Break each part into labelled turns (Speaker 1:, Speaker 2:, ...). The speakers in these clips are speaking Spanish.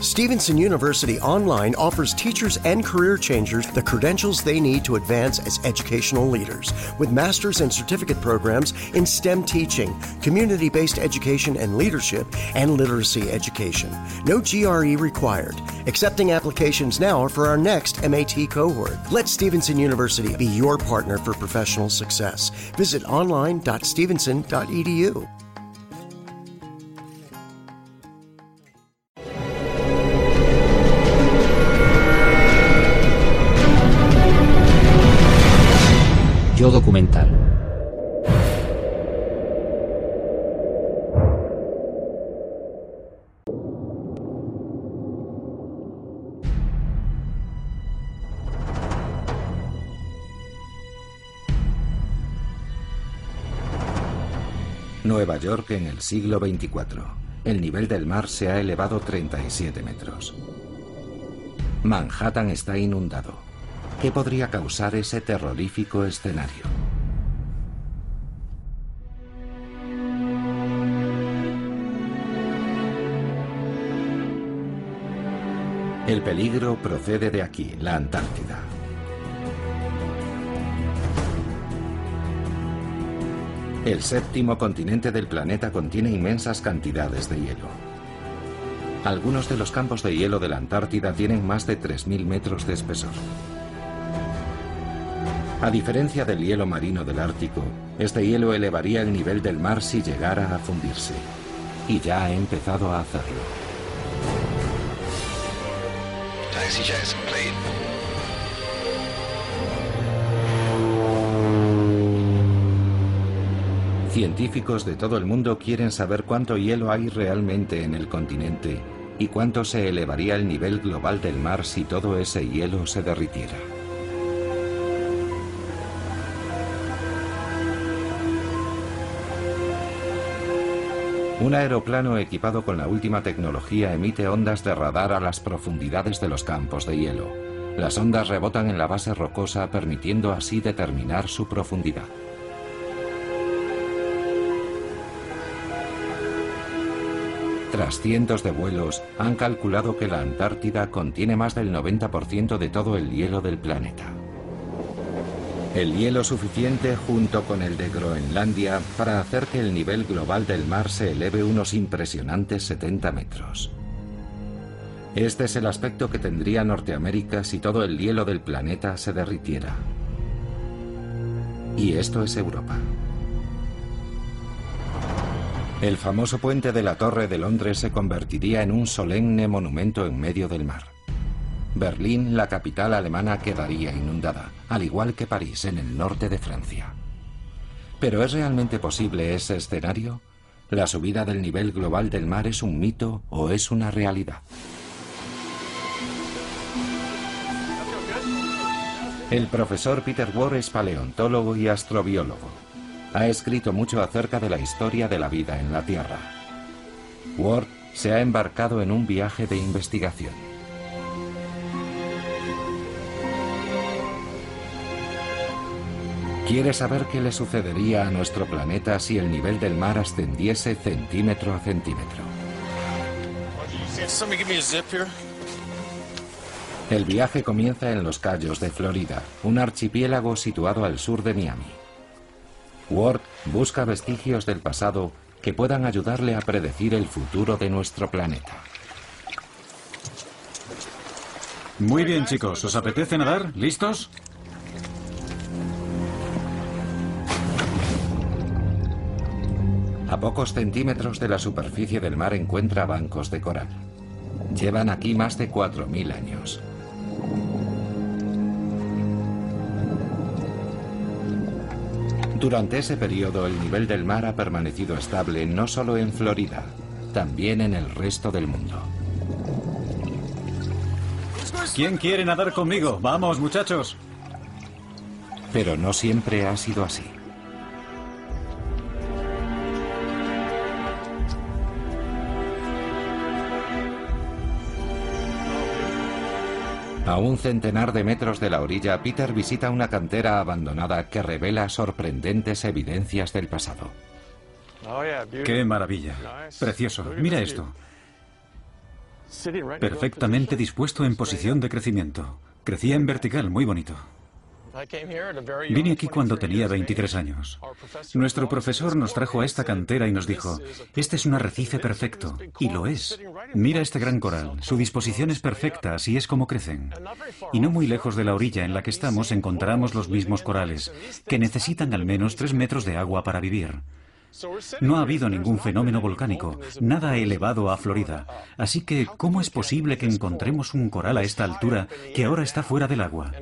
Speaker 1: Stevenson University Online offers teachers and career changers the credentials they need to advance as educational leaders with master's and certificate programs in STEM teaching, community based education and leadership, and literacy education. No GRE required. Accepting applications now for our next MAT cohort. Let Stevenson University be your partner for professional success. Visit online.stevenson.edu.
Speaker 2: Nueva York en el siglo XXIV. El nivel del mar se ha elevado 37 metros. Manhattan está inundado. ¿Qué podría causar ese terrorífico escenario? El peligro procede de aquí, la Antártida. El séptimo continente del planeta contiene inmensas cantidades de hielo. Algunos de los campos de hielo de la Antártida tienen más de 3.000 metros de espesor. A diferencia del hielo marino del Ártico, este hielo elevaría el nivel del mar si llegara a fundirse. Y ya ha empezado a hacerlo. Científicos de todo el mundo quieren saber cuánto hielo hay realmente en el continente y cuánto se elevaría el nivel global del mar si todo ese hielo se derritiera. Un aeroplano equipado con la última tecnología emite ondas de radar a las profundidades de los campos de hielo. Las ondas rebotan en la base rocosa permitiendo así determinar su profundidad. Tras cientos de vuelos, han calculado que la Antártida contiene más del 90% de todo el hielo del planeta. El hielo suficiente junto con el de Groenlandia para hacer que el nivel global del mar se eleve unos impresionantes 70 metros. Este es el aspecto que tendría Norteamérica si todo el hielo del planeta se derritiera. Y esto es Europa. El famoso puente de la Torre de Londres se convertiría en un solemne monumento en medio del mar. Berlín, la capital alemana, quedaría inundada, al igual que París en el norte de Francia. ¿Pero es realmente posible ese escenario? ¿La subida del nivel global del mar es un mito o es una realidad? El profesor Peter Ward es paleontólogo y astrobiólogo. Ha escrito mucho acerca de la historia de la vida en la Tierra. Ward se ha embarcado en un viaje de investigación. Quiere saber qué le sucedería a nuestro planeta si el nivel del mar ascendiese centímetro a centímetro. El viaje comienza en los Cayos de Florida, un archipiélago situado al sur de Miami. Ward busca vestigios del pasado que puedan ayudarle a predecir el futuro de nuestro planeta.
Speaker 3: Muy bien, chicos. ¿Os apetece nadar? ¿Listos?
Speaker 2: A pocos centímetros de la superficie del mar encuentra bancos de coral. Llevan aquí más de 4.000 años. Durante ese periodo el nivel del mar ha permanecido estable no solo en Florida, también en el resto del mundo.
Speaker 3: ¿Quién quiere nadar conmigo? Vamos, muchachos.
Speaker 2: Pero no siempre ha sido así. A un centenar de metros de la orilla, Peter visita una cantera abandonada que revela sorprendentes evidencias del pasado.
Speaker 3: Qué maravilla. Precioso. Mira esto. Perfectamente dispuesto en posición de crecimiento. Crecía en vertical, muy bonito. Vine aquí cuando tenía 23 años. Nuestro profesor nos trajo a esta cantera y nos dijo, este es un arrecife perfecto. Y lo es. Mira este gran coral. Su disposición es perfecta, así es como crecen. Y no muy lejos de la orilla en la que estamos encontramos los mismos corales, que necesitan al menos 3 metros de agua para vivir. No ha habido ningún fenómeno volcánico, nada ha elevado a Florida. Así que, ¿cómo es posible que encontremos un coral a esta altura que ahora está fuera del agua?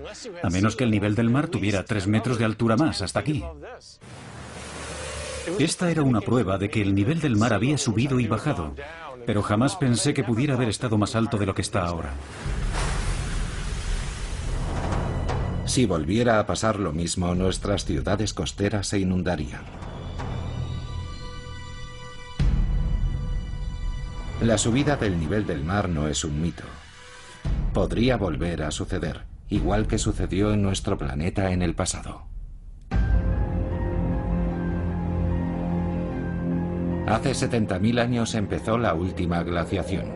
Speaker 3: A menos que el nivel del mar tuviera tres metros de altura más, hasta aquí. Esta era una prueba de que el nivel del mar había subido y bajado, pero jamás pensé que pudiera haber estado más alto de lo que está ahora.
Speaker 2: Si volviera a pasar lo mismo, nuestras ciudades costeras se inundarían. La subida del nivel del mar no es un mito. Podría volver a suceder, igual que sucedió en nuestro planeta en el pasado. Hace 70.000 años empezó la última glaciación.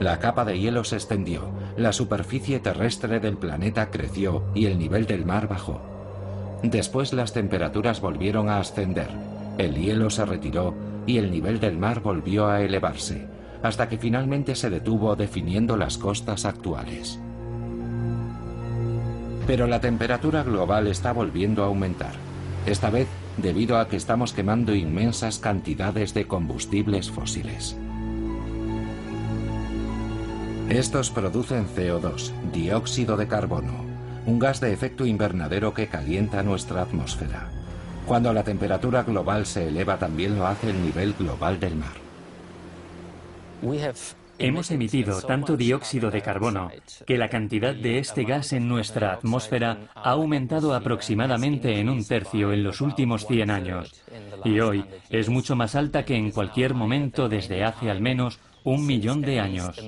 Speaker 2: La capa de hielo se extendió, la superficie terrestre del planeta creció y el nivel del mar bajó. Después las temperaturas volvieron a ascender, el hielo se retiró y el nivel del mar volvió a elevarse hasta que finalmente se detuvo definiendo las costas actuales. Pero la temperatura global está volviendo a aumentar, esta vez debido a que estamos quemando inmensas cantidades de combustibles fósiles. Estos producen CO2, dióxido de carbono, un gas de efecto invernadero que calienta nuestra atmósfera. Cuando la temperatura global se eleva también lo hace el nivel global del mar.
Speaker 4: Hemos emitido tanto dióxido de carbono que la cantidad de este gas en nuestra atmósfera ha aumentado aproximadamente en un tercio en los últimos 100 años y hoy es mucho más alta que en cualquier momento desde hace al menos un millón de años.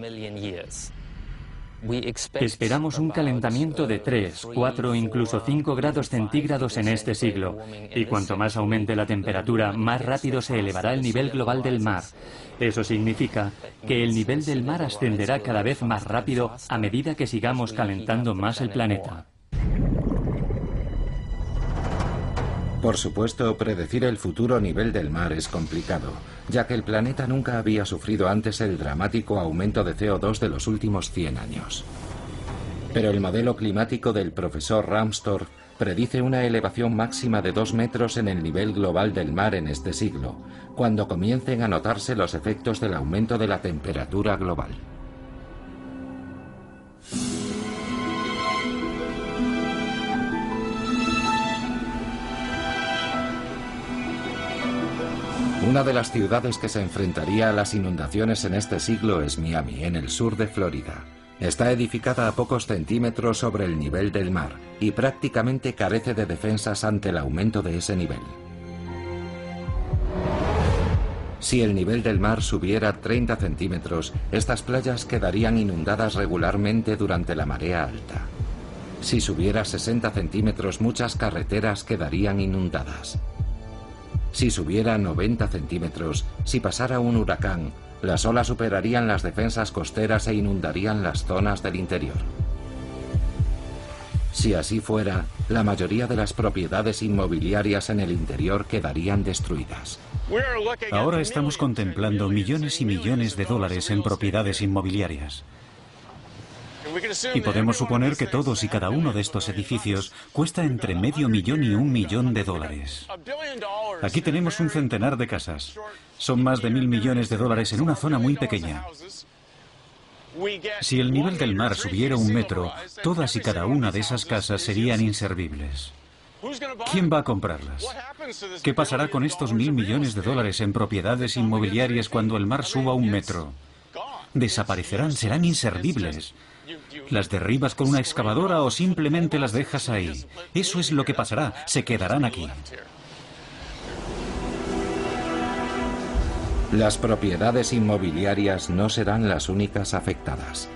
Speaker 4: Esperamos un calentamiento de 3, 4, incluso 5 grados centígrados en este siglo, y cuanto más aumente la temperatura, más rápido se elevará el nivel global del mar. Eso significa que el nivel del mar ascenderá cada vez más rápido a medida que sigamos calentando más el planeta.
Speaker 2: Por supuesto, predecir el futuro nivel del mar es complicado, ya que el planeta nunca había sufrido antes el dramático aumento de CO2 de los últimos 100 años. Pero el modelo climático del profesor Ramstorff predice una elevación máxima de 2 metros en el nivel global del mar en este siglo, cuando comiencen a notarse los efectos del aumento de la temperatura global. Una de las ciudades que se enfrentaría a las inundaciones en este siglo es Miami, en el sur de Florida. Está edificada a pocos centímetros sobre el nivel del mar y prácticamente carece de defensas ante el aumento de ese nivel. Si el nivel del mar subiera 30 centímetros, estas playas quedarían inundadas regularmente durante la marea alta. Si subiera 60 centímetros, muchas carreteras quedarían inundadas. Si subiera 90 centímetros, si pasara un huracán, las olas superarían las defensas costeras e inundarían las zonas del interior. Si así fuera, la mayoría de las propiedades inmobiliarias en el interior quedarían destruidas.
Speaker 3: Ahora estamos contemplando millones y millones de dólares en propiedades inmobiliarias. Y podemos suponer que todos y cada uno de estos edificios cuesta entre medio millón y un millón de dólares. Aquí tenemos un centenar de casas. Son más de mil millones de dólares en una zona muy pequeña. Si el nivel del mar subiera un metro, todas y cada una de esas casas serían inservibles. ¿Quién va a comprarlas? ¿Qué pasará con estos mil millones de dólares en propiedades inmobiliarias cuando el mar suba un metro? Desaparecerán, serán inservibles. Las derribas con una excavadora o simplemente las dejas ahí. Eso es lo que pasará, se quedarán aquí.
Speaker 2: Las propiedades inmobiliarias no serán las únicas afectadas.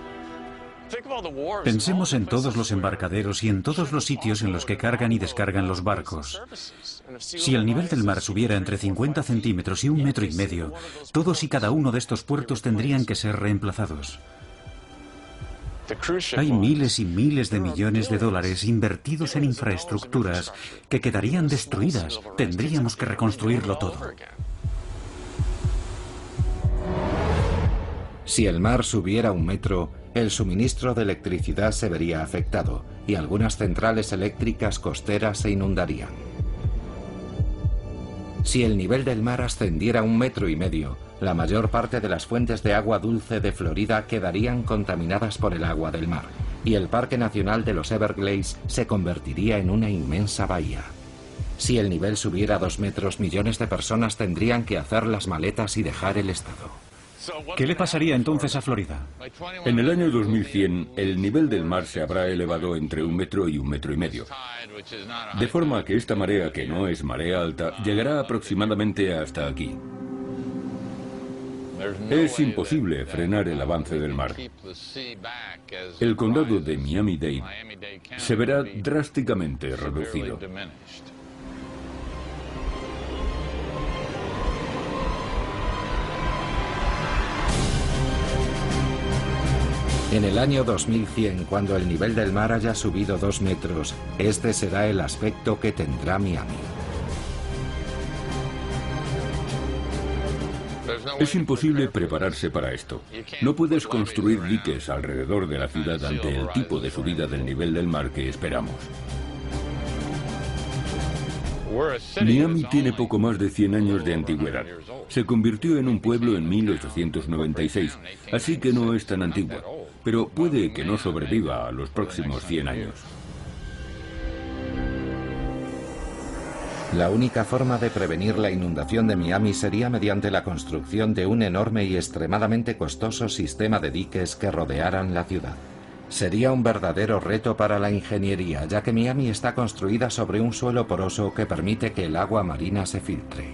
Speaker 3: Pensemos en todos los embarcaderos y en todos los sitios en los que cargan y descargan los barcos. Si el nivel del mar subiera entre 50 centímetros y un metro y medio, todos y cada uno de estos puertos tendrían que ser reemplazados. Hay miles y miles de millones de dólares invertidos en infraestructuras que quedarían destruidas. Tendríamos que reconstruirlo todo.
Speaker 2: Si el mar subiera un metro, el suministro de electricidad se vería afectado y algunas centrales eléctricas costeras se inundarían. Si el nivel del mar ascendiera un metro y medio, la mayor parte de las fuentes de agua dulce de Florida quedarían contaminadas por el agua del mar, y el Parque Nacional de los Everglades se convertiría en una inmensa bahía. Si el nivel subiera dos metros, millones de personas tendrían que hacer las maletas y dejar el estado.
Speaker 3: ¿Qué le pasaría entonces a Florida?
Speaker 5: En el año 2100, el nivel del mar se habrá elevado entre un metro y un metro y medio. De forma que esta marea, que no es marea alta, llegará aproximadamente hasta aquí. Es imposible frenar el avance del mar. El condado de Miami-Dade se verá drásticamente reducido.
Speaker 2: En el año 2100, cuando el nivel del mar haya subido dos metros, este será el aspecto que tendrá Miami.
Speaker 5: Es imposible prepararse para esto. No puedes construir diques alrededor de la ciudad ante el tipo de subida del nivel del mar que esperamos. Miami tiene poco más de 100 años de antigüedad. Se convirtió en un pueblo en 1896, así que no es tan antigua, pero puede que no sobreviva a los próximos 100 años.
Speaker 2: La única forma de prevenir la inundación de Miami sería mediante la construcción de un enorme y extremadamente costoso sistema de diques que rodearan la ciudad. Sería un verdadero reto para la ingeniería, ya que Miami está construida sobre un suelo poroso que permite que el agua marina se filtre.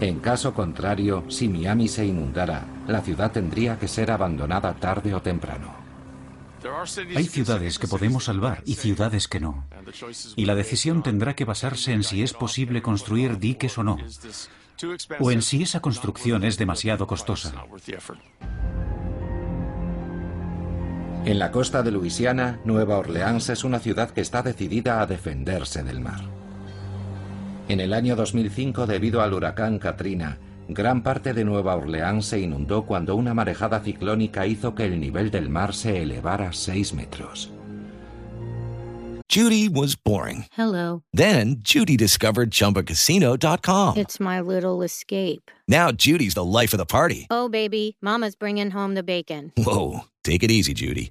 Speaker 2: En caso contrario, si Miami se inundara, la ciudad tendría que ser abandonada tarde o temprano.
Speaker 3: Hay ciudades que podemos salvar y ciudades que no. Y la decisión tendrá que basarse en si es posible construir diques o no, o en si esa construcción es demasiado costosa.
Speaker 2: En la costa de Luisiana, Nueva Orleans es una ciudad que está decidida a defenderse del mar. En el año 2005, debido al huracán Katrina, gran parte de Nueva Orleans se inundó cuando una marejada ciclónica hizo que el nivel del mar se elevara 6 metros.
Speaker 6: Judy was boring.
Speaker 7: Hello.
Speaker 6: Then Judy discovered ChumbaCasino.com.
Speaker 7: It's my little escape.
Speaker 6: Now Judy's the life of the party.
Speaker 7: Oh, baby, Mama's bringing home the bacon.
Speaker 6: Whoa, take it easy, Judy.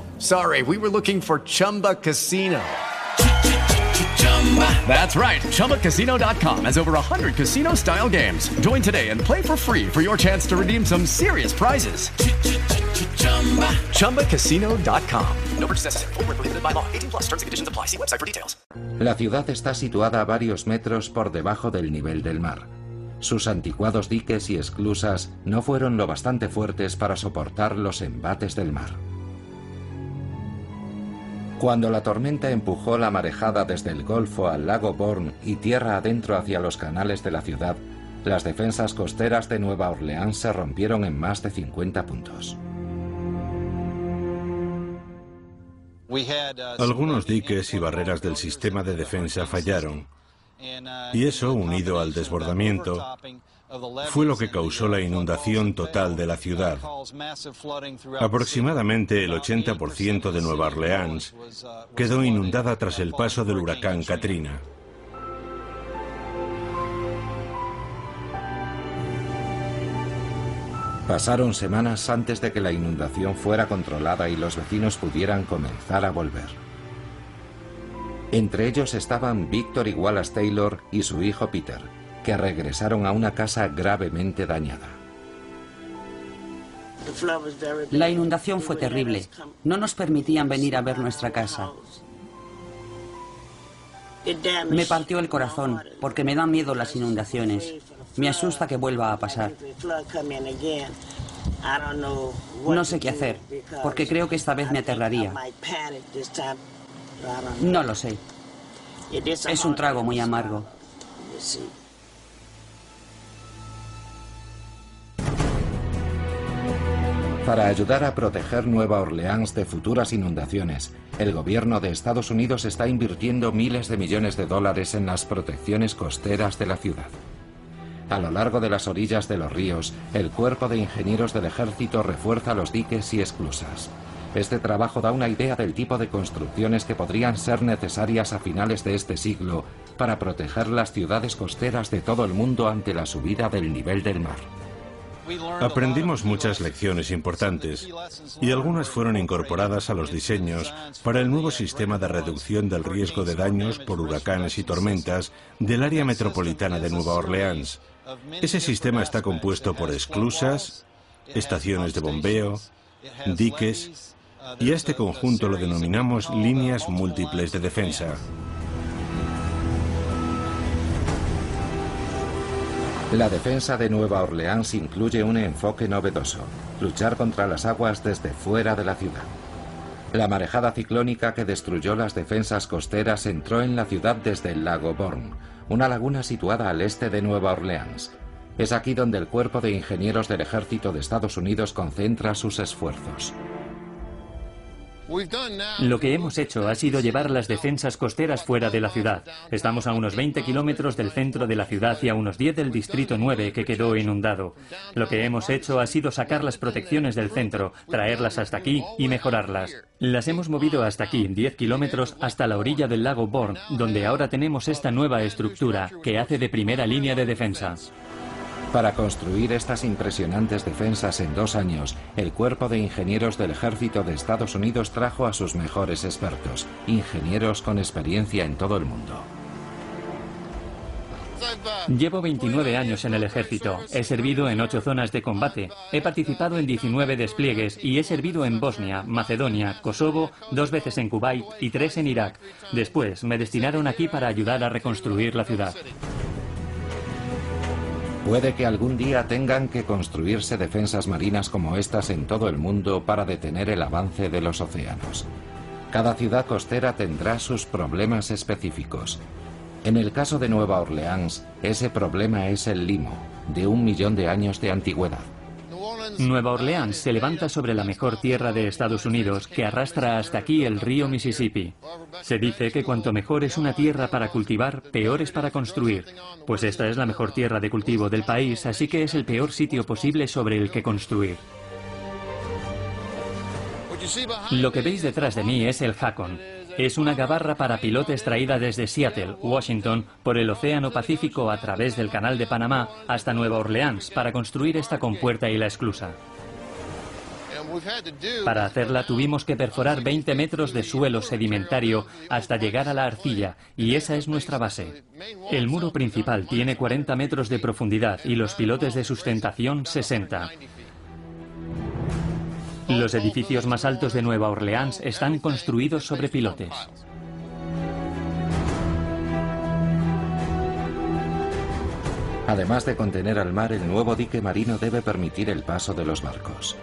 Speaker 8: Sorry, we were looking for Chumba Casino. That's right. ChumbaCasino.com has over 100 casino style games. Join today and play for free for your chance to redeem some serious prizes. ChumbaCasino.com. No purchase necessary. Full prohibited by law. 18 plus terms and conditions apply. See website for details.
Speaker 2: La ciudad está situada a varios metros por debajo del nivel del mar. Sus anticuados diques y esclusas no fueron lo bastante fuertes para soportar los embates del mar. Cuando la tormenta empujó la marejada desde el Golfo al lago Bourne y tierra adentro hacia los canales de la ciudad, las defensas costeras de Nueva Orleans se rompieron en más de 50 puntos.
Speaker 9: Algunos diques y barreras del sistema de defensa fallaron, y eso, unido al desbordamiento, fue lo que causó la inundación total de la ciudad. Aproximadamente el 80% de Nueva Orleans quedó inundada tras el paso del huracán Katrina.
Speaker 2: Pasaron semanas antes de que la inundación fuera controlada y los vecinos pudieran comenzar a volver. Entre ellos estaban Victor y Wallace Taylor y su hijo Peter, que regresaron a una casa gravemente dañada.
Speaker 10: La inundación fue terrible. No nos permitían venir a ver nuestra casa. Me partió el corazón porque me dan miedo las inundaciones. Me asusta que vuelva a pasar. No sé qué hacer, porque creo que esta vez me aterraría. No lo sé. Es un trago muy amargo.
Speaker 2: Para ayudar a proteger Nueva Orleans de futuras inundaciones, el gobierno de Estados Unidos está invirtiendo miles de millones de dólares en las protecciones costeras de la ciudad. A lo largo de las orillas de los ríos, el cuerpo de ingenieros del ejército refuerza los diques y esclusas. Este trabajo da una idea del tipo de construcciones que podrían ser necesarias a finales de este siglo para proteger las ciudades costeras de todo el mundo ante la subida del nivel del mar.
Speaker 9: Aprendimos muchas lecciones importantes y algunas fueron incorporadas a los diseños para el nuevo sistema de reducción del riesgo de daños por huracanes y tormentas del área metropolitana de Nueva Orleans. Ese sistema está compuesto por esclusas, estaciones de bombeo, diques y a este conjunto lo denominamos líneas múltiples de defensa.
Speaker 2: La defensa de Nueva Orleans incluye un enfoque novedoso, luchar contra las aguas desde fuera de la ciudad. La marejada ciclónica que destruyó las defensas costeras entró en la ciudad desde el lago Bourne, una laguna situada al este de Nueva Orleans. Es aquí donde el cuerpo de ingenieros del ejército de Estados Unidos concentra sus esfuerzos.
Speaker 4: Lo que hemos hecho ha sido llevar las defensas costeras fuera de la ciudad. Estamos a unos 20 kilómetros del centro de la ciudad y a unos 10 del distrito 9 que quedó inundado. Lo que hemos hecho ha sido sacar las protecciones del centro, traerlas hasta aquí y mejorarlas. Las hemos movido hasta aquí, 10 kilómetros, hasta la orilla del lago Bourne, donde ahora tenemos esta nueva estructura que hace de primera línea de defensa.
Speaker 2: Para construir estas impresionantes defensas en dos años, el Cuerpo de Ingenieros del Ejército de Estados Unidos trajo a sus mejores expertos, ingenieros con experiencia en todo el mundo.
Speaker 4: Llevo 29 años en el ejército. He servido en ocho zonas de combate. He participado en 19 despliegues y he servido en Bosnia, Macedonia, Kosovo, dos veces en Kuwait y tres en Irak. Después me destinaron aquí para ayudar a reconstruir la ciudad.
Speaker 2: Puede que algún día tengan que construirse defensas marinas como estas en todo el mundo para detener el avance de los océanos. Cada ciudad costera tendrá sus problemas específicos. En el caso de Nueva Orleans, ese problema es el limo, de un millón de años de antigüedad.
Speaker 4: Nueva Orleans se levanta sobre la mejor tierra de Estados Unidos que arrastra hasta aquí el río Mississippi. Se dice que cuanto mejor es una tierra para cultivar, peor es para construir. Pues esta es la mejor tierra de cultivo del país, así que es el peor sitio posible sobre el que construir. Lo que veis detrás de mí es el Hakon, es una gabarra para pilotes traída desde Seattle, Washington, por el Océano Pacífico a través del Canal de Panamá hasta Nueva Orleans para construir esta compuerta y la esclusa. Para hacerla tuvimos que perforar 20 metros de suelo sedimentario hasta llegar a la arcilla, y esa es nuestra base. El muro principal tiene 40 metros de profundidad y los pilotes de sustentación 60. Los edificios más altos de Nueva Orleans están construidos sobre pilotes.
Speaker 2: Además de contener al mar, el nuevo dique marino debe permitir el paso de los barcos.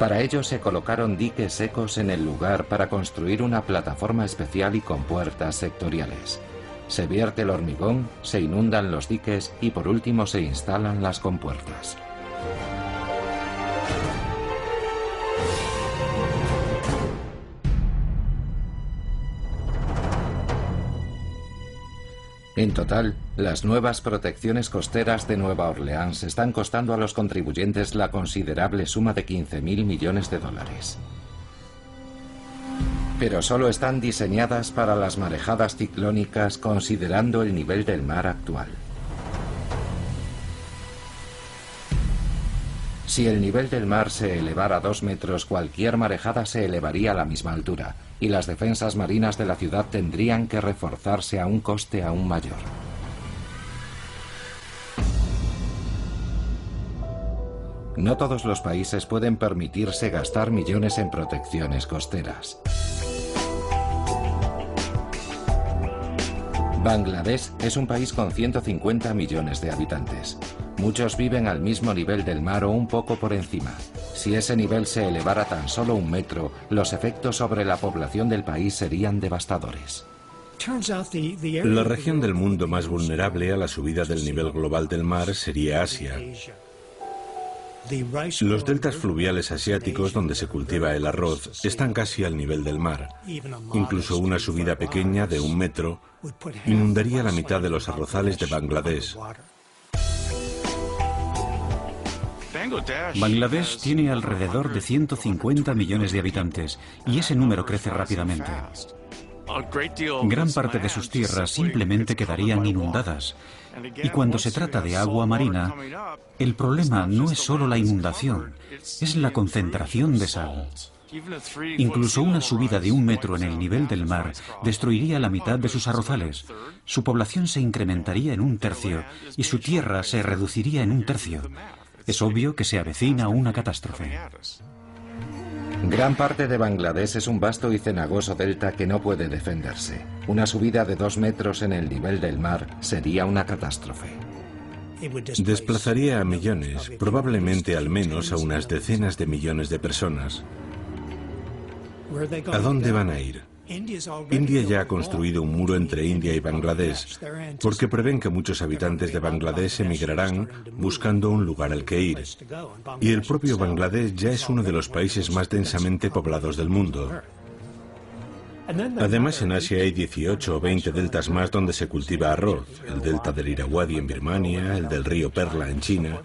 Speaker 2: Para ello se colocaron diques secos en el lugar para construir una plataforma especial y con puertas sectoriales. Se vierte el hormigón, se inundan los diques y por último se instalan las compuertas. En total, las nuevas protecciones costeras de Nueva Orleans están costando a los contribuyentes la considerable suma de 15.000 millones de dólares. Pero solo están diseñadas para las marejadas ciclónicas considerando el nivel del mar actual. Si el nivel del mar se elevara dos metros, cualquier marejada se elevaría a la misma altura, y las defensas marinas de la ciudad tendrían que reforzarse a un coste aún mayor. No todos los países pueden permitirse gastar millones en protecciones costeras. Bangladesh es un país con 150 millones de habitantes. Muchos viven al mismo nivel del mar o un poco por encima. Si ese nivel se elevara tan solo un metro, los efectos sobre la población del país serían devastadores.
Speaker 9: La región del mundo más vulnerable a la subida del nivel global del mar sería Asia. Los deltas fluviales asiáticos donde se cultiva el arroz están casi al nivel del mar. Incluso una subida pequeña de un metro inundaría la mitad de los arrozales de Bangladesh.
Speaker 3: Bangladesh tiene alrededor de 150 millones de habitantes y ese número crece rápidamente. Gran parte de sus tierras simplemente quedarían inundadas. Y cuando se trata de agua marina, el problema no es solo la inundación, es la concentración de sal. Incluso una subida de un metro en el nivel del mar destruiría la mitad de sus arrozales. Su población se incrementaría en un tercio y su tierra se reduciría en un tercio. Es obvio que se avecina una catástrofe.
Speaker 2: Gran parte de Bangladesh es un vasto y cenagoso delta que no puede defenderse. Una subida de dos metros en el nivel del mar sería una catástrofe.
Speaker 9: Desplazaría a millones, probablemente al menos a unas decenas de millones de personas. ¿A dónde van a ir? India ya ha construido un muro entre India y Bangladesh porque prevén que muchos habitantes de Bangladesh emigrarán buscando un lugar al que ir. Y el propio Bangladesh ya es uno de los países más densamente poblados del mundo. Además, en Asia hay 18 o 20 deltas más donde se cultiva arroz, el delta del Irrawaddy en Birmania, el del río Perla en China,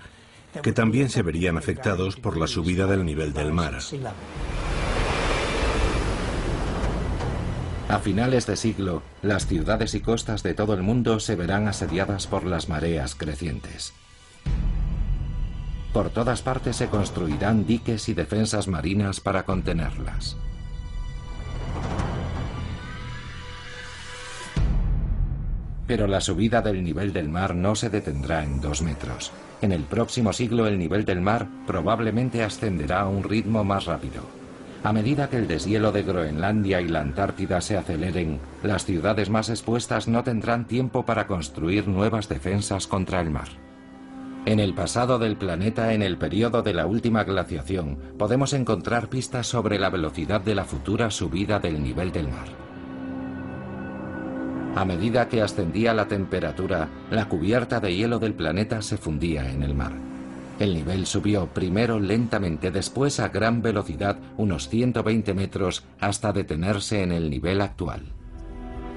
Speaker 9: que también se verían afectados por la subida del nivel del mar.
Speaker 2: A finales de siglo, las ciudades y costas de todo el mundo se verán asediadas por las mareas crecientes. Por todas partes se construirán diques y defensas marinas para contenerlas. Pero la subida del nivel del mar no se detendrá en dos metros. En el próximo siglo el nivel del mar probablemente ascenderá a un ritmo más rápido. A medida que el deshielo de Groenlandia y la Antártida se aceleren, las ciudades más expuestas no tendrán tiempo para construir nuevas defensas contra el mar. En el pasado del planeta, en el periodo de la última glaciación, podemos encontrar pistas sobre la velocidad de la futura subida del nivel del mar. A medida que ascendía la temperatura, la cubierta de hielo del planeta se fundía en el mar. El nivel subió primero lentamente, después a gran velocidad, unos 120 metros, hasta detenerse en el nivel actual.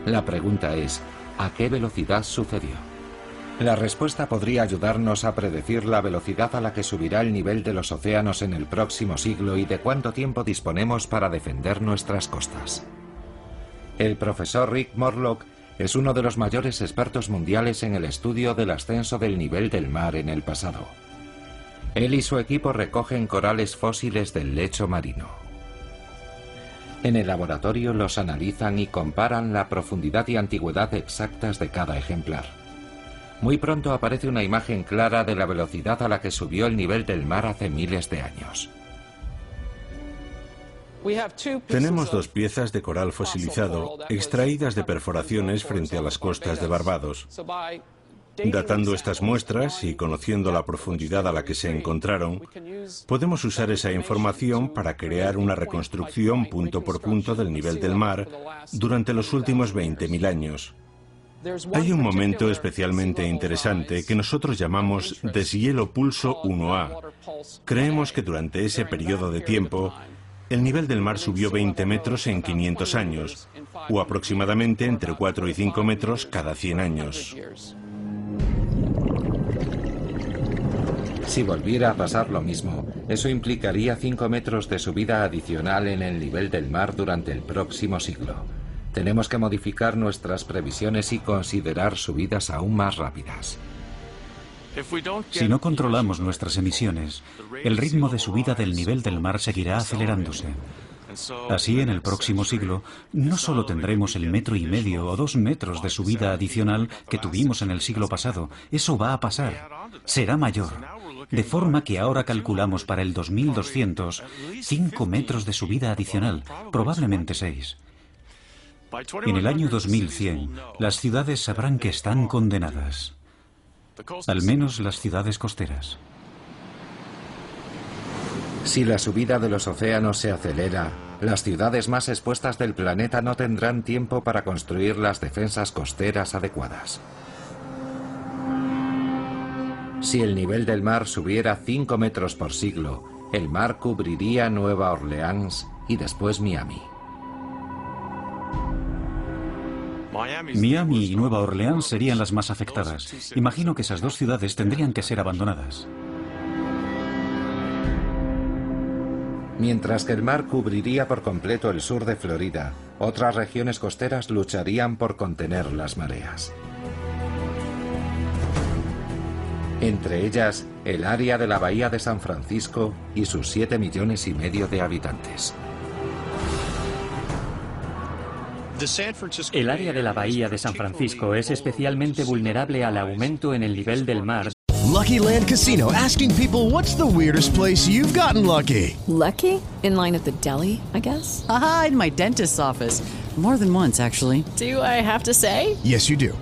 Speaker 2: La pregunta es, ¿a qué velocidad sucedió? La respuesta podría ayudarnos a predecir la velocidad a la que subirá el nivel de los océanos en el próximo siglo y de cuánto tiempo disponemos para defender nuestras costas. El profesor Rick Morlock es uno de los mayores expertos mundiales en el estudio del ascenso del nivel del mar en el pasado. Él y su equipo recogen corales fósiles del lecho marino. En el laboratorio los analizan y comparan la profundidad y antigüedad exactas de cada ejemplar. Muy pronto aparece una imagen clara de la velocidad a la que subió el nivel del mar hace miles de años.
Speaker 9: Tenemos dos piezas de coral fosilizado extraídas de perforaciones frente a las costas de Barbados. Datando estas muestras y conociendo la profundidad a la que se encontraron, podemos usar esa información para crear una reconstrucción punto por punto del nivel del mar durante los últimos 20.000 años. Hay un momento especialmente interesante que nosotros llamamos deshielo pulso 1A. Creemos que durante ese periodo de tiempo, el nivel del mar subió 20 metros en 500 años, o aproximadamente entre 4 y 5 metros cada 100 años.
Speaker 2: Si volviera a pasar lo mismo, eso implicaría 5 metros de subida adicional en el nivel del mar durante el próximo siglo. Tenemos que modificar nuestras previsiones y considerar subidas aún más rápidas.
Speaker 3: Si no controlamos nuestras emisiones, el ritmo de subida del nivel del mar seguirá acelerándose. Así, en el próximo siglo, no solo tendremos el metro y medio o dos metros de subida adicional que tuvimos en el siglo pasado, eso va a pasar, será mayor. De forma que ahora calculamos para el 2200 5 metros de subida adicional, probablemente 6. En el año 2100, las ciudades sabrán que están condenadas, al menos las ciudades costeras.
Speaker 2: Si la subida de los océanos se acelera, las ciudades más expuestas del planeta no tendrán tiempo para construir las defensas costeras adecuadas. Si el nivel del mar subiera 5 metros por siglo, el mar cubriría Nueva Orleans y después Miami.
Speaker 3: Miami y Nueva Orleans serían las más afectadas. Imagino que esas dos ciudades tendrían que ser abandonadas.
Speaker 2: Mientras que el mar cubriría por completo el sur de Florida, otras regiones costeras lucharían por contener las mareas. Entre ellas, el área de la Bahía de San Francisco y sus 7 millones y medio de habitantes.
Speaker 4: El área de la bahía de San Francisco es especialmente vulnerable al aumento en el nivel del mar.
Speaker 11: Lucky Land Casino asking people what's the weirdest place you've gotten lucky?
Speaker 12: Lucky? In line at the deli, I guess.
Speaker 13: Aha, in my dentist's office. More than once, actually.
Speaker 12: Do I have to say?
Speaker 11: Yes, you do.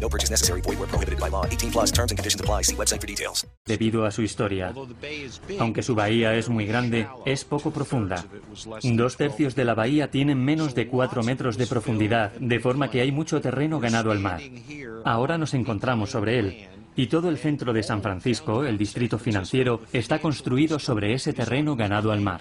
Speaker 1: No purchase necessary. Void where prohibited by law. 18 plus terms and conditions apply. See website for details.
Speaker 4: Debido a su historia, aunque su bahía es muy grande, es poco profunda. Dos tercios de la bahía tienen menos de 4 metros de profundidad, de forma que hay mucho terreno ganado al mar. Ahora nos encontramos sobre él. Y todo el centro de San Francisco, el distrito financiero, está construido sobre ese terreno ganado al mar.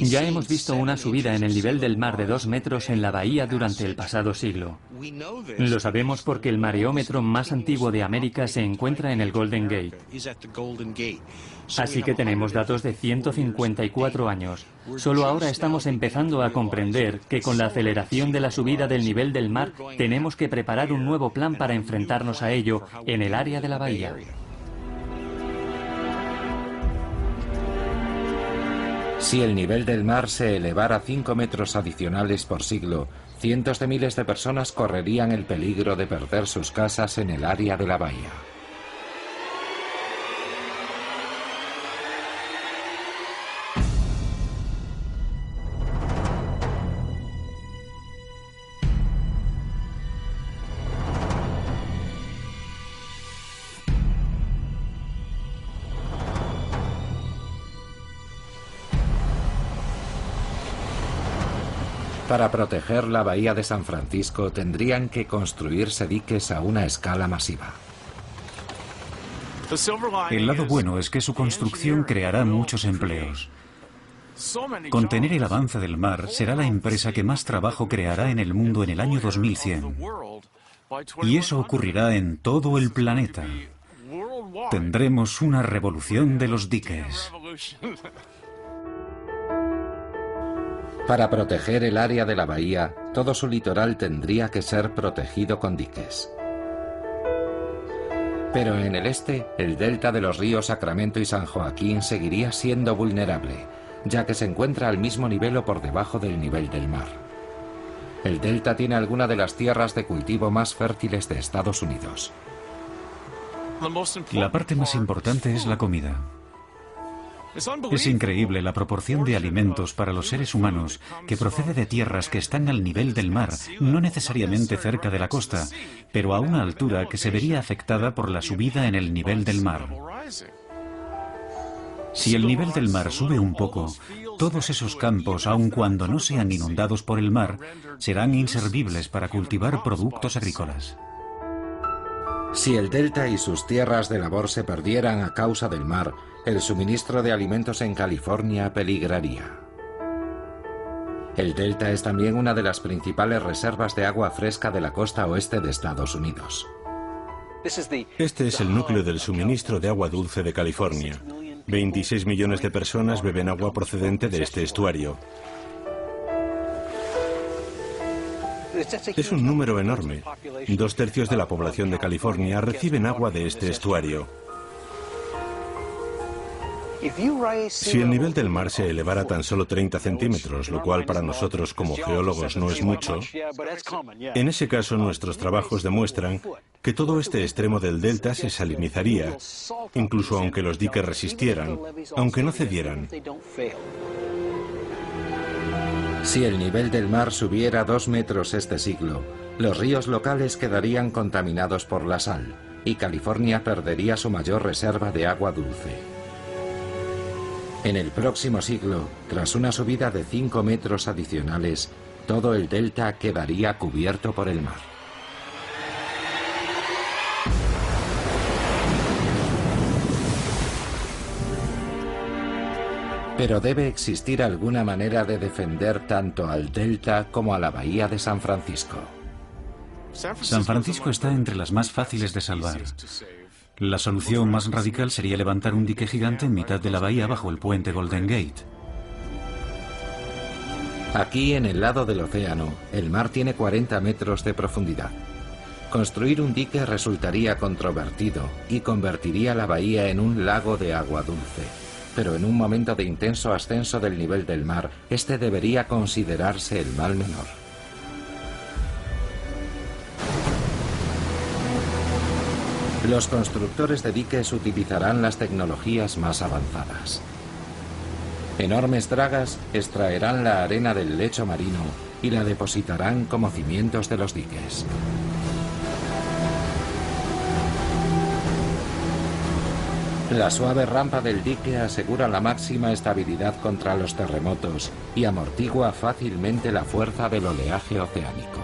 Speaker 4: Ya hemos visto una subida en el nivel del mar de dos metros en la bahía durante el pasado siglo. Lo sabemos porque el mareómetro más antiguo de América se encuentra en el Golden Gate. Así que tenemos datos de 154 años. Solo ahora estamos empezando a comprender que con la aceleración de la subida del nivel del mar tenemos que preparar un nuevo plan para enfrentarnos a ello en el área de la bahía.
Speaker 2: Si el nivel del mar se elevara 5 metros adicionales por siglo, cientos de miles de personas correrían el peligro de perder sus casas en el área de la bahía. Para proteger la bahía de San Francisco tendrían que construirse diques a una escala masiva.
Speaker 3: El lado bueno es que su construcción creará muchos empleos. Contener el avance del mar será la empresa que más trabajo creará en el mundo en el año 2100. Y eso ocurrirá en todo el planeta. Tendremos una revolución de los diques.
Speaker 2: Para proteger el área de la bahía, todo su litoral tendría que ser protegido con diques. Pero en el este, el delta de los ríos Sacramento y San Joaquín seguiría siendo vulnerable, ya que se encuentra al mismo nivel o por debajo del nivel del mar. El delta tiene alguna de las tierras de cultivo más fértiles de Estados Unidos.
Speaker 3: La parte más importante es la comida. Es increíble la proporción de alimentos para los seres humanos que procede de tierras que están al nivel del mar, no necesariamente cerca de la costa, pero a una altura que se vería afectada por la subida en el nivel del mar. Si el nivel del mar sube un poco, todos esos campos, aun cuando no sean inundados por el mar, serán inservibles para cultivar productos agrícolas.
Speaker 2: Si el delta y sus tierras de labor se perdieran a causa del mar, el suministro de alimentos en California peligraría. El delta es también una de las principales reservas de agua fresca de la costa oeste de Estados Unidos.
Speaker 9: Este es el núcleo del suministro de agua dulce de California. 26 millones de personas beben agua procedente de este estuario. Es un número enorme. Dos tercios de la población de California reciben agua de este estuario. Si el nivel del mar se elevara tan solo 30 centímetros, lo cual para nosotros como geólogos no es mucho, en ese caso nuestros trabajos demuestran que todo este extremo del delta se salinizaría, incluso aunque los diques resistieran, aunque no cedieran.
Speaker 2: Si el nivel del mar subiera dos metros este siglo, los ríos locales quedarían contaminados por la sal y California perdería su mayor reserva de agua dulce. En el próximo siglo, tras una subida de 5 metros adicionales, todo el delta quedaría cubierto por el mar. Pero debe existir alguna manera de defender tanto al delta como a la bahía de San Francisco.
Speaker 3: San Francisco está entre las más fáciles de salvar. La solución más radical sería levantar un dique gigante en mitad de la bahía bajo el puente Golden Gate.
Speaker 2: Aquí, en el lado del océano, el mar tiene 40 metros de profundidad. Construir un dique resultaría controvertido y convertiría la bahía en un lago de agua dulce pero en un momento de intenso ascenso del nivel del mar, este debería considerarse el mal menor. Los constructores de diques utilizarán las tecnologías más avanzadas. Enormes dragas extraerán la arena del lecho marino y la depositarán como cimientos de los diques. La suave rampa del dique asegura la máxima estabilidad contra los terremotos y amortigua fácilmente la fuerza del oleaje oceánico.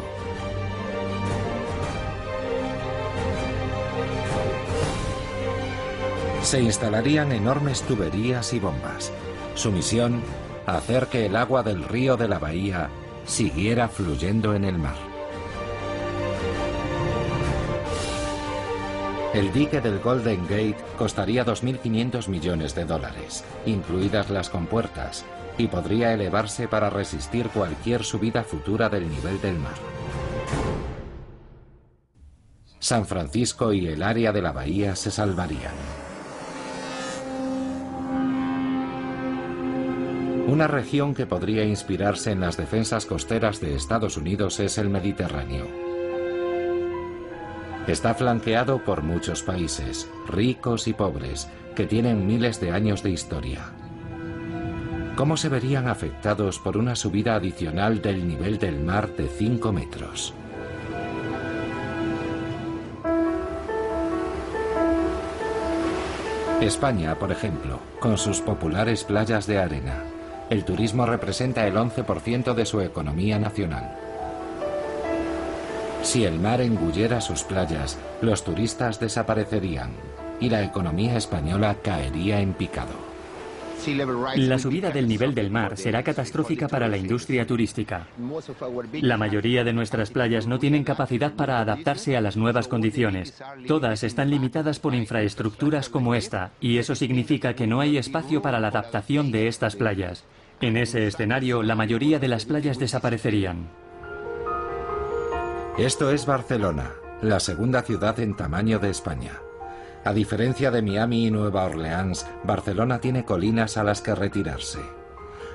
Speaker 2: Se instalarían enormes tuberías y bombas. Su misión, hacer que el agua del río de la bahía siguiera fluyendo en el mar. El dique del Golden Gate costaría 2.500 millones de dólares, incluidas las compuertas, y podría elevarse para resistir cualquier subida futura del nivel del mar. San Francisco y el área de la bahía se salvarían. Una región que podría inspirarse en las defensas costeras de Estados Unidos es el Mediterráneo. Está flanqueado por muchos países, ricos y pobres, que tienen miles de años de historia. ¿Cómo se verían afectados por una subida adicional del nivel del mar de 5 metros? España, por ejemplo, con sus populares playas de arena. El turismo representa el 11% de su economía nacional. Si el mar engullera sus playas, los turistas desaparecerían y la economía española caería en picado.
Speaker 4: La subida del nivel del mar será catastrófica para la industria turística. La mayoría de nuestras playas no tienen capacidad para adaptarse a las nuevas condiciones. Todas están limitadas por infraestructuras como esta, y eso significa que no hay espacio para la adaptación de estas playas. En ese escenario, la mayoría de las playas desaparecerían.
Speaker 2: Esto es Barcelona, la segunda ciudad en tamaño de España. A diferencia de Miami y Nueva Orleans, Barcelona tiene colinas a las que retirarse.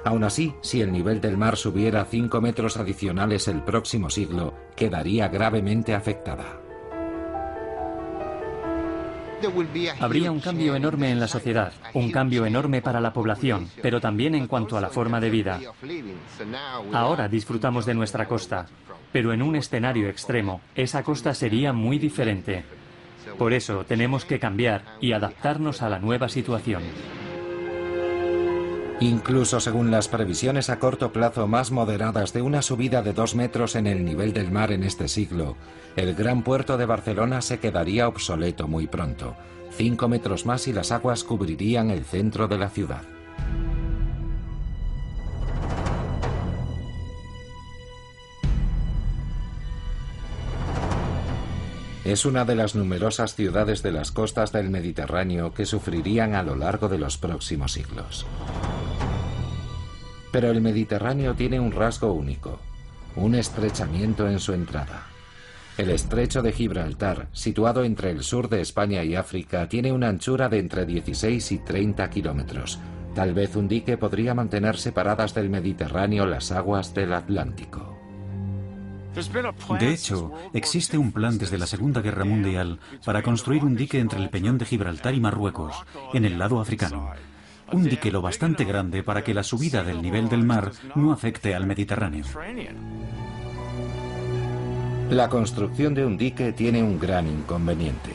Speaker 2: Aún así, si el nivel del mar subiera 5 metros adicionales el próximo siglo, quedaría gravemente afectada.
Speaker 4: Habría un cambio enorme en la sociedad, un cambio enorme para la población, pero también en cuanto a la forma de vida. Ahora disfrutamos de nuestra costa, pero en un escenario extremo, esa costa sería muy diferente. Por eso tenemos que cambiar y adaptarnos a la nueva situación.
Speaker 2: Incluso según las previsiones a corto plazo más moderadas de una subida de dos metros en el nivel del mar en este siglo, el gran puerto de Barcelona se quedaría obsoleto muy pronto. Cinco metros más y las aguas cubrirían el centro de la ciudad. Es una de las numerosas ciudades de las costas del Mediterráneo que sufrirían a lo largo de los próximos siglos. Pero el Mediterráneo tiene un rasgo único, un estrechamiento en su entrada. El estrecho de Gibraltar, situado entre el sur de España y África, tiene una anchura de entre 16 y 30 kilómetros. Tal vez un dique podría mantener separadas del Mediterráneo las aguas del Atlántico.
Speaker 3: De hecho, existe un plan desde la Segunda Guerra Mundial para construir un dique entre el Peñón de Gibraltar y Marruecos, en el lado africano. Un dique lo bastante grande para que la subida del nivel del mar no afecte al Mediterráneo.
Speaker 2: La construcción de un dique tiene un gran inconveniente.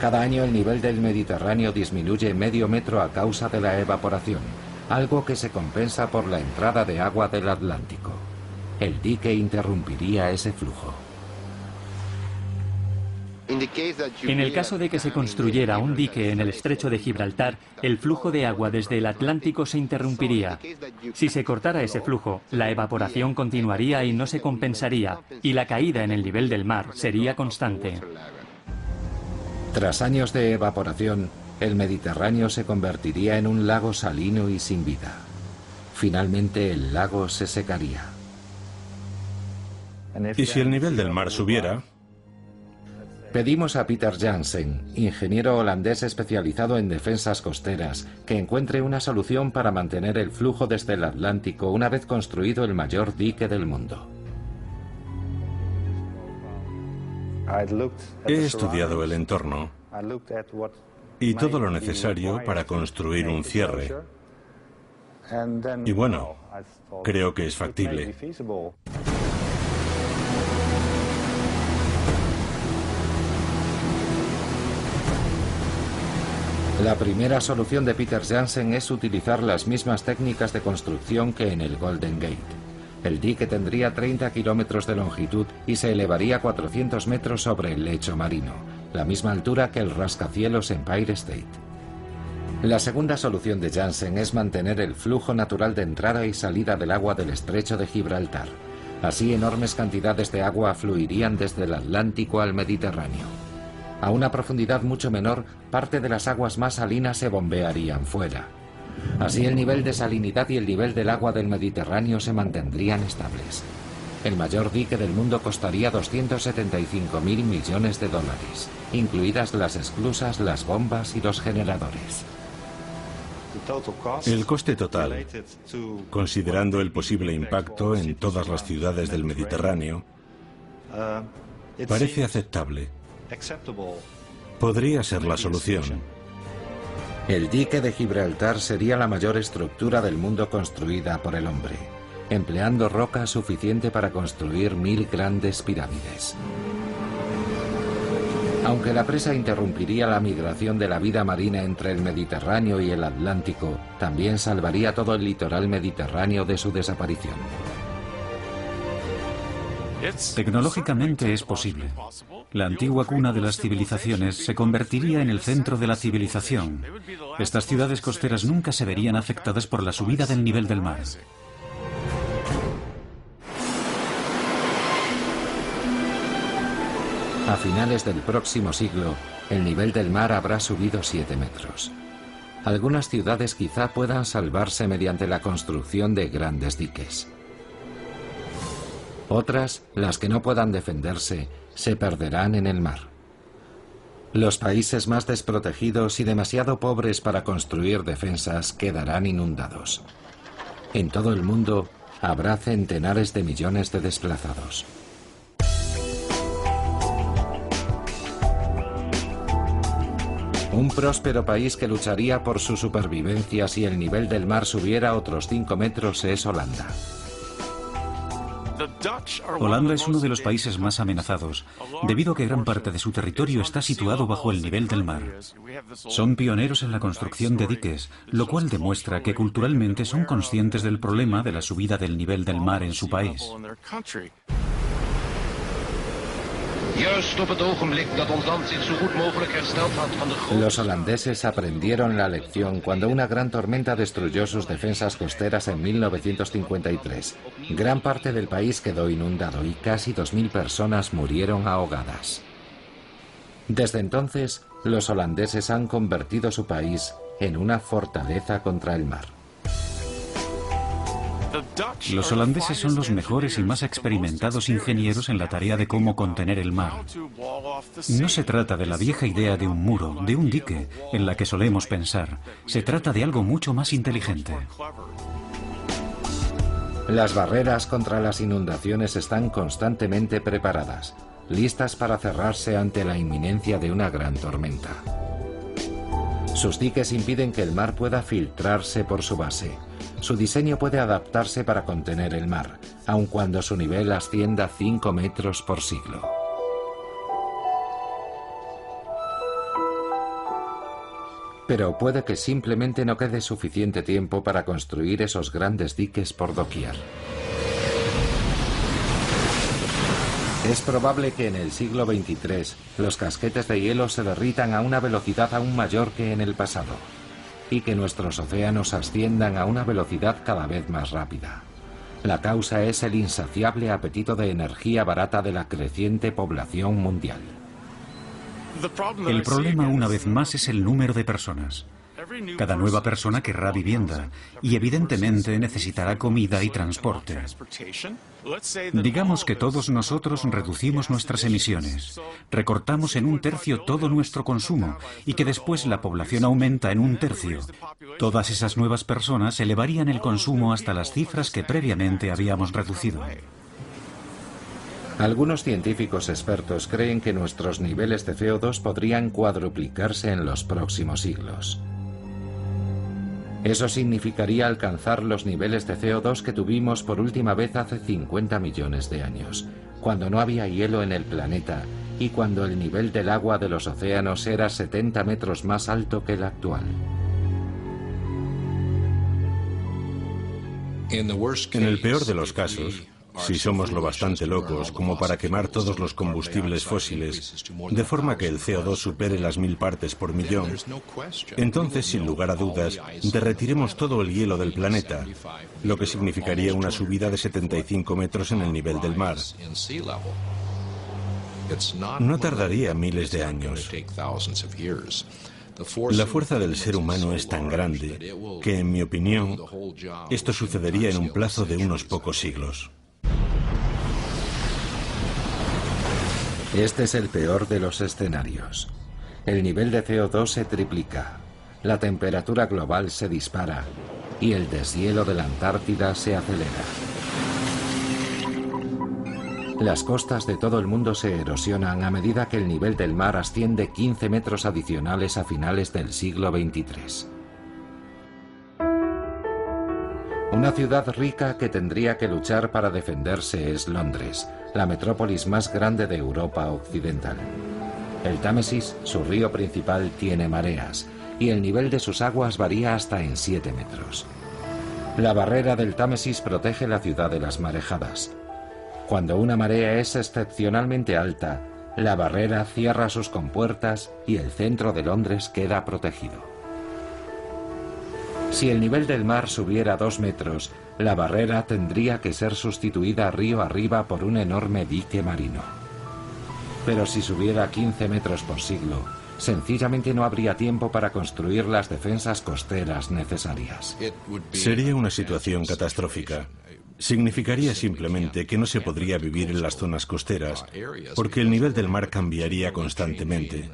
Speaker 2: Cada año el nivel del Mediterráneo disminuye medio metro a causa de la evaporación, algo que se compensa por la entrada de agua del Atlántico. El dique interrumpiría ese flujo.
Speaker 4: En el caso de que se construyera un dique en el estrecho de Gibraltar, el flujo de agua desde el Atlántico se interrumpiría. Si se cortara ese flujo, la evaporación continuaría y no se compensaría, y la caída en el nivel del mar sería constante.
Speaker 2: Tras años de evaporación, el Mediterráneo se convertiría en un lago salino y sin vida. Finalmente el lago se secaría.
Speaker 9: Y si el nivel del mar subiera...
Speaker 2: Pedimos a Peter Jansen, ingeniero holandés especializado en defensas costeras, que encuentre una solución para mantener el flujo desde el Atlántico una vez construido el mayor dique del mundo.
Speaker 9: He estudiado el entorno y todo lo necesario para construir un cierre. Y bueno, creo que es factible.
Speaker 2: La primera solución de Peter Jansen es utilizar las mismas técnicas de construcción que en el Golden Gate. El dique tendría 30 kilómetros de longitud y se elevaría 400 metros sobre el lecho marino, la misma altura que el rascacielos Empire State. La segunda solución de Jansen es mantener el flujo natural de entrada y salida del agua del estrecho de Gibraltar. Así enormes cantidades de agua fluirían desde el Atlántico al Mediterráneo. A una profundidad mucho menor, parte de las aguas más salinas se bombearían fuera. Así el nivel de salinidad y el nivel del agua del Mediterráneo se mantendrían estables. El mayor dique del mundo costaría 275 mil millones de dólares, incluidas las esclusas, las bombas y los generadores.
Speaker 9: El coste total, considerando el posible impacto en todas las ciudades del Mediterráneo, parece aceptable. Podría ser la solución.
Speaker 2: El dique de Gibraltar sería la mayor estructura del mundo construida por el hombre, empleando roca suficiente para construir mil grandes pirámides. Aunque la presa interrumpiría la migración de la vida marina entre el Mediterráneo y el Atlántico, también salvaría todo el litoral mediterráneo de su desaparición.
Speaker 3: Tecnológicamente es posible. La antigua cuna de las civilizaciones se convertiría en el centro de la civilización. Estas ciudades costeras nunca se verían afectadas por la subida del nivel del mar.
Speaker 2: A finales del próximo siglo, el nivel del mar habrá subido 7 metros. Algunas ciudades quizá puedan salvarse mediante la construcción de grandes diques. Otras, las que no puedan defenderse, se perderán en el mar. Los países más desprotegidos y demasiado pobres para construir defensas quedarán inundados. En todo el mundo habrá centenares de millones de desplazados. Un próspero país que lucharía por su supervivencia si el nivel del mar subiera otros 5 metros es Holanda.
Speaker 3: Holanda es uno de los países más amenazados, debido a que gran parte de su territorio está situado bajo el nivel del mar. Son pioneros en la construcción de diques, lo cual demuestra que culturalmente son conscientes del problema de la subida del nivel del mar en su país.
Speaker 2: Los holandeses aprendieron la lección cuando una gran tormenta destruyó sus defensas costeras en 1953. Gran parte del país quedó inundado y casi 2.000 personas murieron ahogadas. Desde entonces, los holandeses han convertido su país en una fortaleza contra el mar.
Speaker 3: Los holandeses son los mejores y más experimentados ingenieros en la tarea de cómo contener el mar. No se trata de la vieja idea de un muro, de un dique, en la que solemos pensar. Se trata de algo mucho más inteligente.
Speaker 2: Las barreras contra las inundaciones están constantemente preparadas, listas para cerrarse ante la inminencia de una gran tormenta. Sus diques impiden que el mar pueda filtrarse por su base. Su diseño puede adaptarse para contener el mar, aun cuando su nivel ascienda 5 metros por siglo. Pero puede que simplemente no quede suficiente tiempo para construir esos grandes diques por doquier. Es probable que en el siglo XXIII los casquetes de hielo se derritan a una velocidad aún mayor que en el pasado y que nuestros océanos asciendan a una velocidad cada vez más rápida. La causa es el insaciable apetito de energía barata de la creciente población mundial.
Speaker 3: El problema una vez más es el número de personas. Cada nueva persona querrá vivienda y evidentemente necesitará comida y transporte. Digamos que todos nosotros reducimos nuestras emisiones, recortamos en un tercio todo nuestro consumo y que después la población aumenta en un tercio. Todas esas nuevas personas elevarían el consumo hasta las cifras que previamente habíamos reducido.
Speaker 2: Algunos científicos expertos creen que nuestros niveles de CO2 podrían cuadruplicarse en los próximos siglos. Eso significaría alcanzar los niveles de CO2 que tuvimos por última vez hace 50 millones de años, cuando no había hielo en el planeta y cuando el nivel del agua de los océanos era 70 metros más alto que el actual.
Speaker 9: En el peor de los casos, si somos lo bastante locos como para quemar todos los combustibles fósiles, de forma que el CO2 supere las mil partes por millón, entonces, sin lugar a dudas, derretiremos todo el hielo del planeta, lo que significaría una subida de 75 metros en el nivel del mar. No tardaría miles de años. La fuerza del ser humano es tan grande que, en mi opinión, esto sucedería en un plazo de unos pocos siglos.
Speaker 2: Este es el peor de los escenarios. El nivel de CO2 se triplica, la temperatura global se dispara y el deshielo de la Antártida se acelera. Las costas de todo el mundo se erosionan a medida que el nivel del mar asciende 15 metros adicionales a finales del siglo XXIII. Una ciudad rica que tendría que luchar para defenderse es Londres, la metrópolis más grande de Europa Occidental. El Támesis, su río principal, tiene mareas y el nivel de sus aguas varía hasta en 7 metros. La barrera del Támesis protege la ciudad de las marejadas. Cuando una marea es excepcionalmente alta, la barrera cierra sus compuertas y el centro de Londres queda protegido. Si el nivel del mar subiera dos metros, la barrera tendría que ser sustituida río arriba por un enorme dique marino. Pero si subiera 15 metros por siglo, sencillamente no habría tiempo para construir las defensas costeras necesarias.
Speaker 9: Sería una situación catastrófica. Significaría simplemente que no se podría vivir en las zonas costeras, porque el nivel del mar cambiaría constantemente.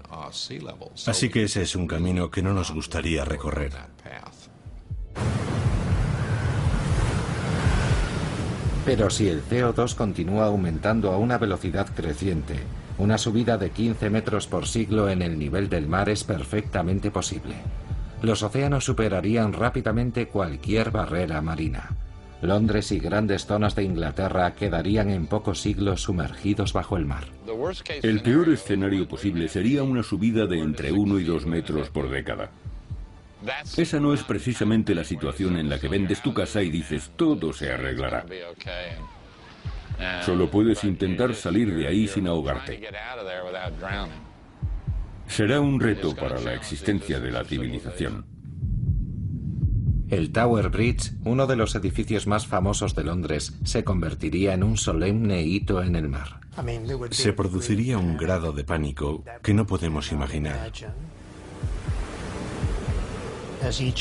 Speaker 9: Así que ese es un camino que no nos gustaría recorrer.
Speaker 2: Pero si el CO2 continúa aumentando a una velocidad creciente, una subida de 15 metros por siglo en el nivel del mar es perfectamente posible. Los océanos superarían rápidamente cualquier barrera marina. Londres y grandes zonas de Inglaterra quedarían en pocos siglos sumergidos bajo el mar.
Speaker 5: El peor escenario posible sería una subida de entre 1 y 2 metros por década. Esa no es precisamente la situación en la que vendes tu casa y dices todo se arreglará. Solo puedes intentar salir de ahí sin ahogarte. Será un reto para la existencia de la civilización.
Speaker 2: El Tower Bridge, uno de los edificios más famosos de Londres, se convertiría en un solemne hito en el mar.
Speaker 9: Se produciría un grado de pánico que no podemos imaginar.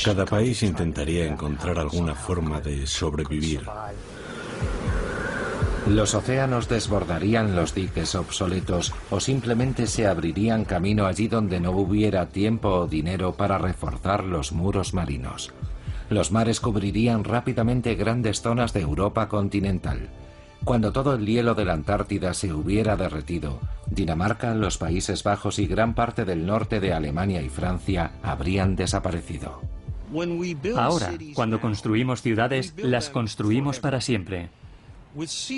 Speaker 9: Cada país intentaría encontrar alguna forma de sobrevivir.
Speaker 2: Los océanos desbordarían los diques obsoletos o simplemente se abrirían camino allí donde no hubiera tiempo o dinero para reforzar los muros marinos. Los mares cubrirían rápidamente grandes zonas de Europa continental. Cuando todo el hielo de la Antártida se hubiera derretido, Dinamarca, los Países Bajos y gran parte del norte de Alemania y Francia habrían desaparecido.
Speaker 4: Ahora, cuando construimos ciudades, las construimos para siempre.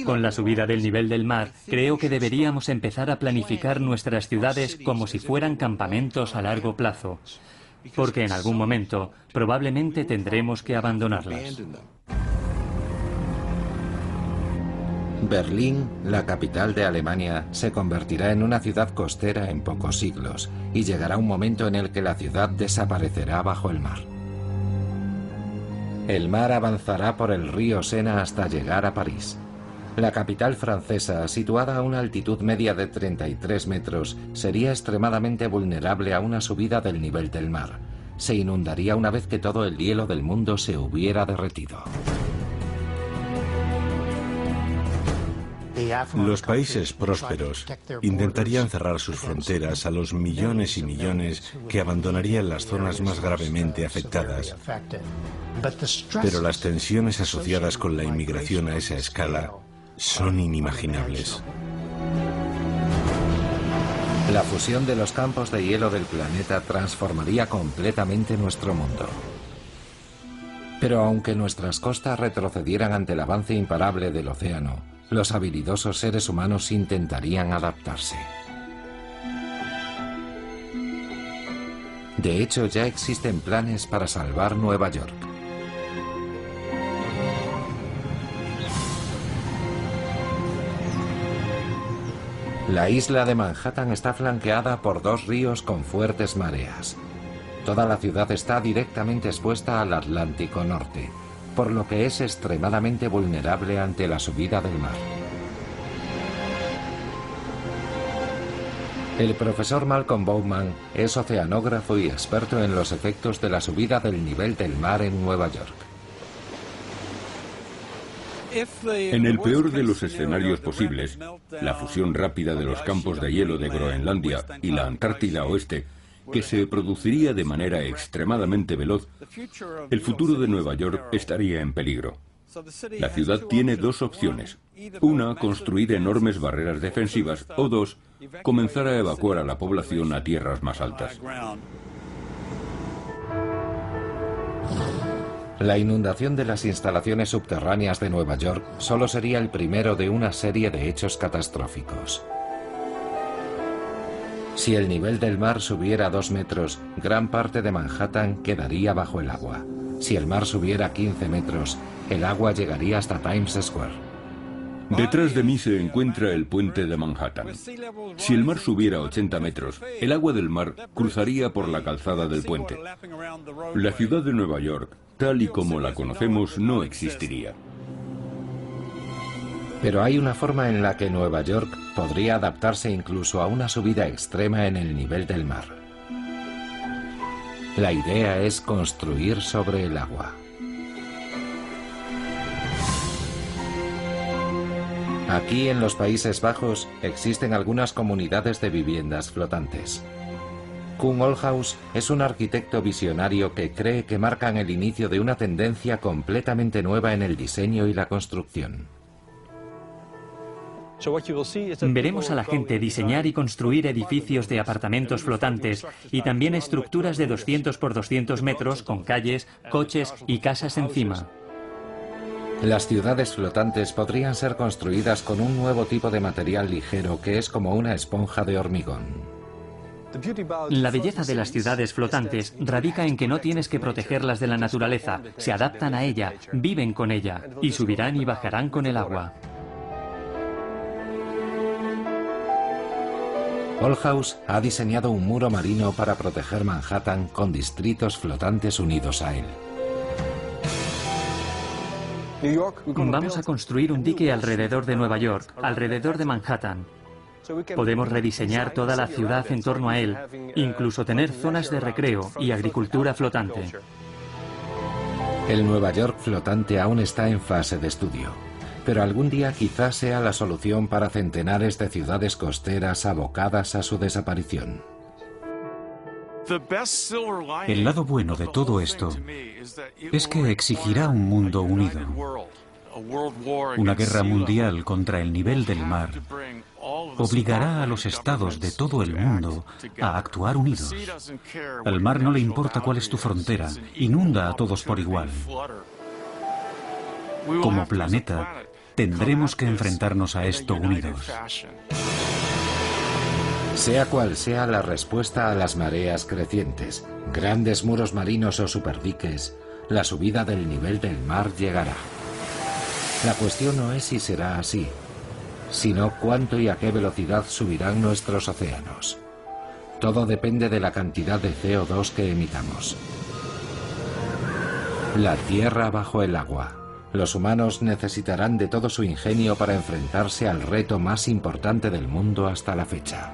Speaker 4: Con la subida del nivel del mar, creo que deberíamos empezar a planificar nuestras ciudades como si fueran campamentos a largo plazo, porque en algún momento probablemente tendremos que abandonarlas.
Speaker 2: Berlín, la capital de Alemania, se convertirá en una ciudad costera en pocos siglos y llegará un momento en el que la ciudad desaparecerá bajo el mar. El mar avanzará por el río Sena hasta llegar a París. La capital francesa, situada a una altitud media de 33 metros, sería extremadamente vulnerable a una subida del nivel del mar. Se inundaría una vez que todo el hielo del mundo se hubiera derretido.
Speaker 9: Los países prósperos intentarían cerrar sus fronteras a los millones y millones que abandonarían las zonas más gravemente afectadas. Pero las tensiones asociadas con la inmigración a esa escala son inimaginables.
Speaker 2: La fusión de los campos de hielo del planeta transformaría completamente nuestro mundo. Pero aunque nuestras costas retrocedieran ante el avance imparable del océano, los habilidosos seres humanos intentarían adaptarse. De hecho, ya existen planes para salvar Nueva York. La isla de Manhattan está flanqueada por dos ríos con fuertes mareas. Toda la ciudad está directamente expuesta al Atlántico Norte, por lo que es extremadamente vulnerable ante la subida del mar. El profesor Malcolm Bowman es oceanógrafo y experto en los efectos de la subida del nivel del mar en Nueva York.
Speaker 5: En el peor de los escenarios posibles, la fusión rápida de los campos de hielo de Groenlandia y la Antártida Oeste, que se produciría de manera extremadamente veloz, el futuro de Nueva York estaría en peligro. La ciudad tiene dos opciones. Una, construir enormes barreras defensivas o dos, comenzar a evacuar a la población a tierras más altas.
Speaker 2: La inundación de las instalaciones subterráneas de Nueva York solo sería el primero de una serie de hechos catastróficos. Si el nivel del mar subiera dos metros, gran parte de Manhattan quedaría bajo el agua. Si el mar subiera 15 metros, el agua llegaría hasta Times Square.
Speaker 5: Detrás de mí se encuentra el puente de Manhattan. Si el mar subiera 80 metros, el agua del mar cruzaría por la calzada del puente. La ciudad de Nueva York tal y como la conocemos, no existiría.
Speaker 2: Pero hay una forma en la que Nueva York podría adaptarse incluso a una subida extrema en el nivel del mar. La idea es construir sobre el agua. Aquí en los Países Bajos existen algunas comunidades de viviendas flotantes. Kuhn Olhaus es un arquitecto visionario que cree que marcan el inicio de una tendencia completamente nueva en el diseño y la construcción.
Speaker 4: Veremos a la gente diseñar y construir edificios de apartamentos flotantes y también estructuras de 200 por 200 metros con calles, coches y casas encima.
Speaker 2: Las ciudades flotantes podrían ser construidas con un nuevo tipo de material ligero que es como una esponja de hormigón.
Speaker 4: La belleza de las ciudades flotantes radica en que no tienes que protegerlas de la naturaleza, se adaptan a ella, viven con ella y subirán y bajarán con el agua.
Speaker 2: House ha diseñado un muro marino para proteger Manhattan con distritos flotantes unidos a él.
Speaker 4: Vamos a construir un dique alrededor de Nueva York, alrededor de Manhattan. Podemos rediseñar toda la ciudad en torno a él, incluso tener zonas de recreo y agricultura flotante.
Speaker 2: El Nueva York flotante aún está en fase de estudio, pero algún día quizás sea la solución para centenares de ciudades costeras abocadas a su desaparición.
Speaker 3: El lado bueno de todo esto es que exigirá un mundo unido. Una guerra mundial contra el nivel del mar obligará a los estados de todo el mundo a actuar unidos. Al mar no le importa cuál es tu frontera, inunda a todos por igual. Como planeta, tendremos que enfrentarnos a esto unidos.
Speaker 2: Sea cual sea la respuesta a las mareas crecientes, grandes muros marinos o superdiques, la subida del nivel del mar llegará. La cuestión no es si será así, sino cuánto y a qué velocidad subirán nuestros océanos. Todo depende de la cantidad de CO2 que emitamos. La Tierra bajo el agua. Los humanos necesitarán de todo su ingenio para enfrentarse al reto más importante del mundo hasta la fecha.